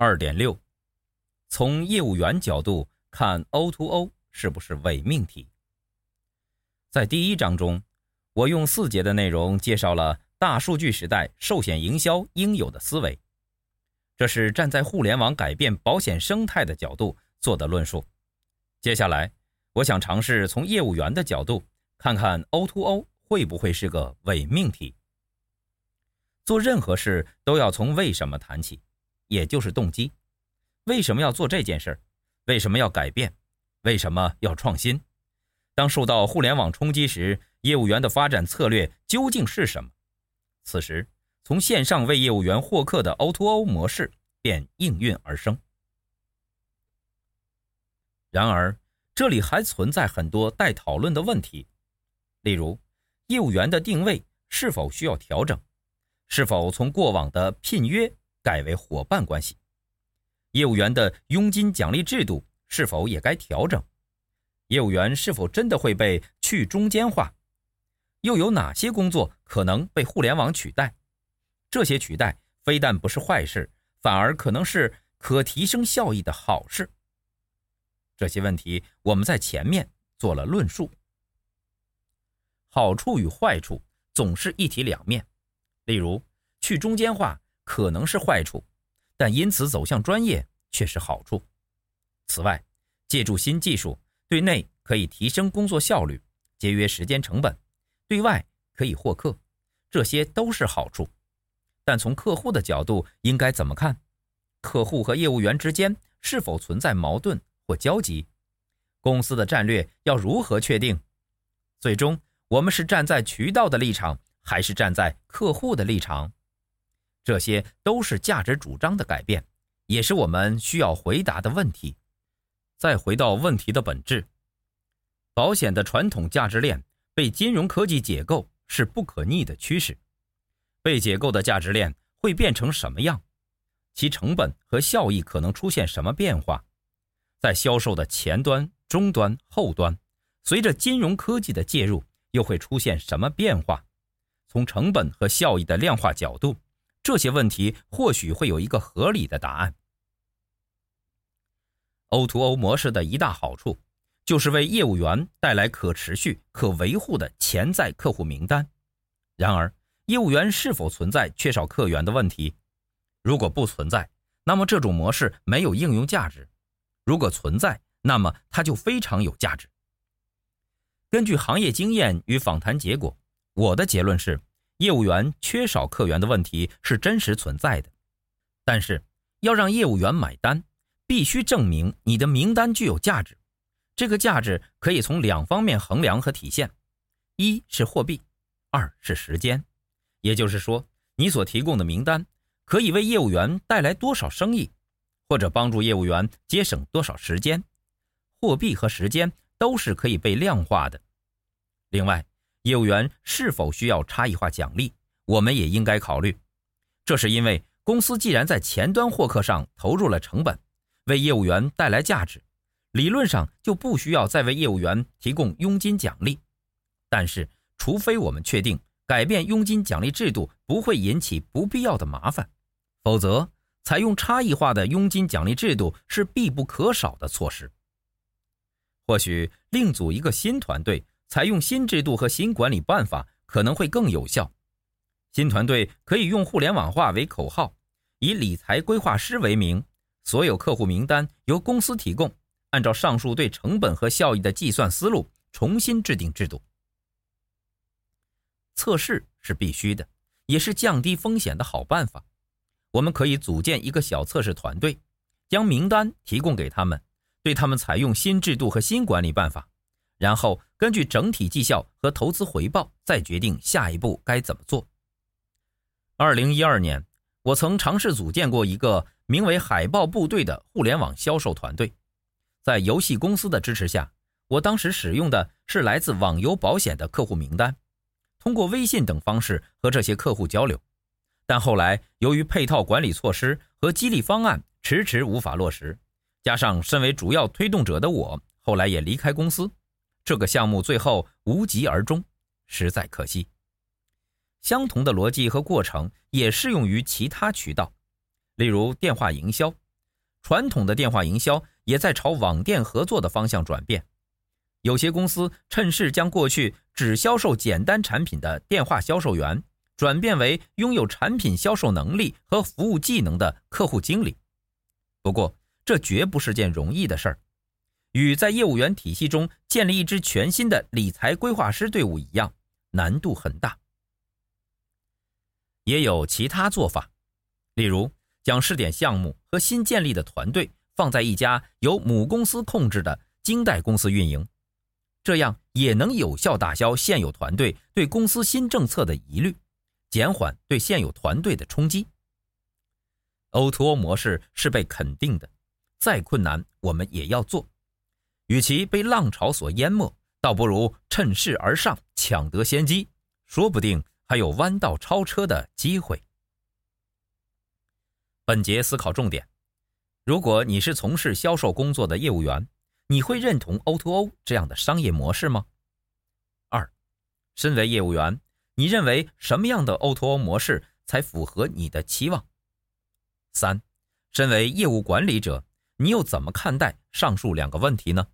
二点六，从业务员角度看，O2O O 是不是伪命题？在第一章中，我用四节的内容介绍了大数据时代寿险营销应有的思维，这是站在互联网改变保险生态的角度做的论述。接下来，我想尝试从业务员的角度看看 O to O 会不会是个伪命题。做任何事都要从为什么谈起，也就是动机。为什么要做这件事？为什么要改变？为什么要创新？当受到互联网冲击时，业务员的发展策略究竟是什么？此时，从线上为业务员获客的 O2O 模式便应运而生。然而，这里还存在很多待讨论的问题，例如，业务员的定位是否需要调整？是否从过往的聘约改为伙伴关系？业务员的佣金奖励制度是否也该调整？业务员是否真的会被去中间化？又有哪些工作可能被互联网取代？这些取代非但不是坏事，反而可能是可提升效益的好事。这些问题我们在前面做了论述。好处与坏处总是一体两面。例如，去中间化可能是坏处，但因此走向专业却是好处。此外，借助新技术。对内可以提升工作效率，节约时间成本；对外可以获客，这些都是好处。但从客户的角度，应该怎么看？客户和业务员之间是否存在矛盾或交集？公司的战略要如何确定？最终，我们是站在渠道的立场，还是站在客户的立场？这些都是价值主张的改变，也是我们需要回答的问题。再回到问题的本质，保险的传统价值链被金融科技解构是不可逆的趋势。被解构的价值链会变成什么样？其成本和效益可能出现什么变化？在销售的前端、中端、后端，随着金融科技的介入，又会出现什么变化？从成本和效益的量化角度，这些问题或许会有一个合理的答案。O2O 模式的一大好处，就是为业务员带来可持续、可维护的潜在客户名单。然而，业务员是否存在缺少客源的问题？如果不存在，那么这种模式没有应用价值；如果存在，那么它就非常有价值。根据行业经验与访谈结果，我的结论是，业务员缺少客源的问题是真实存在的。但是，要让业务员买单。必须证明你的名单具有价值，这个价值可以从两方面衡量和体现：一是货币，二是时间。也就是说，你所提供的名单可以为业务员带来多少生意，或者帮助业务员节省多少时间。货币和时间都是可以被量化的。另外，业务员是否需要差异化奖励，我们也应该考虑。这是因为公司既然在前端获客上投入了成本。为业务员带来价值，理论上就不需要再为业务员提供佣金奖励。但是，除非我们确定改变佣金奖励制度不会引起不必要的麻烦，否则采用差异化的佣金奖励制度是必不可少的措施。或许另组一个新团队，采用新制度和新管理办法可能会更有效。新团队可以用互联网化为口号，以理财规划师为名。所有客户名单由公司提供，按照上述对成本和效益的计算思路重新制定制度。测试是必须的，也是降低风险的好办法。我们可以组建一个小测试团队，将名单提供给他们，对他们采用新制度和新管理办法，然后根据整体绩效和投资回报再决定下一步该怎么做。二零一二年，我曾尝试组建过一个。名为“海豹部队”的互联网销售团队，在游戏公司的支持下，我当时使用的是来自网游保险的客户名单，通过微信等方式和这些客户交流。但后来由于配套管理措施和激励方案迟迟无法落实，加上身为主要推动者的我后来也离开公司，这个项目最后无疾而终，实在可惜。相同的逻辑和过程也适用于其他渠道。例如电话营销、传统的电话营销也在朝网店合作的方向转变。有些公司趁势将过去只销售简单产品的电话销售员，转变为拥有产品销售能力和服务技能的客户经理。不过，这绝不是件容易的事儿，与在业务员体系中建立一支全新的理财规划师队伍一样，难度很大。也有其他做法，例如将试点项目和新建立的团队放在一家由母公司控制的经代公司运营。这样也能有效打消现有团队对公司新政策的疑虑，减缓对现有团队的冲击。O2O 模式是被肯定的，再困难我们也要做。与其被浪潮所淹没，倒不如趁势而上，抢得先机，说不定还有弯道超车的机会。本节思考重点：如果你是从事销售工作的业务员，你会认同 O2O o 这样的商业模式吗？二，身为业务员，你认为什么样的 O2O 模式才符合你的期望？三，身为业务管理者，你又怎么看待上述两个问题呢？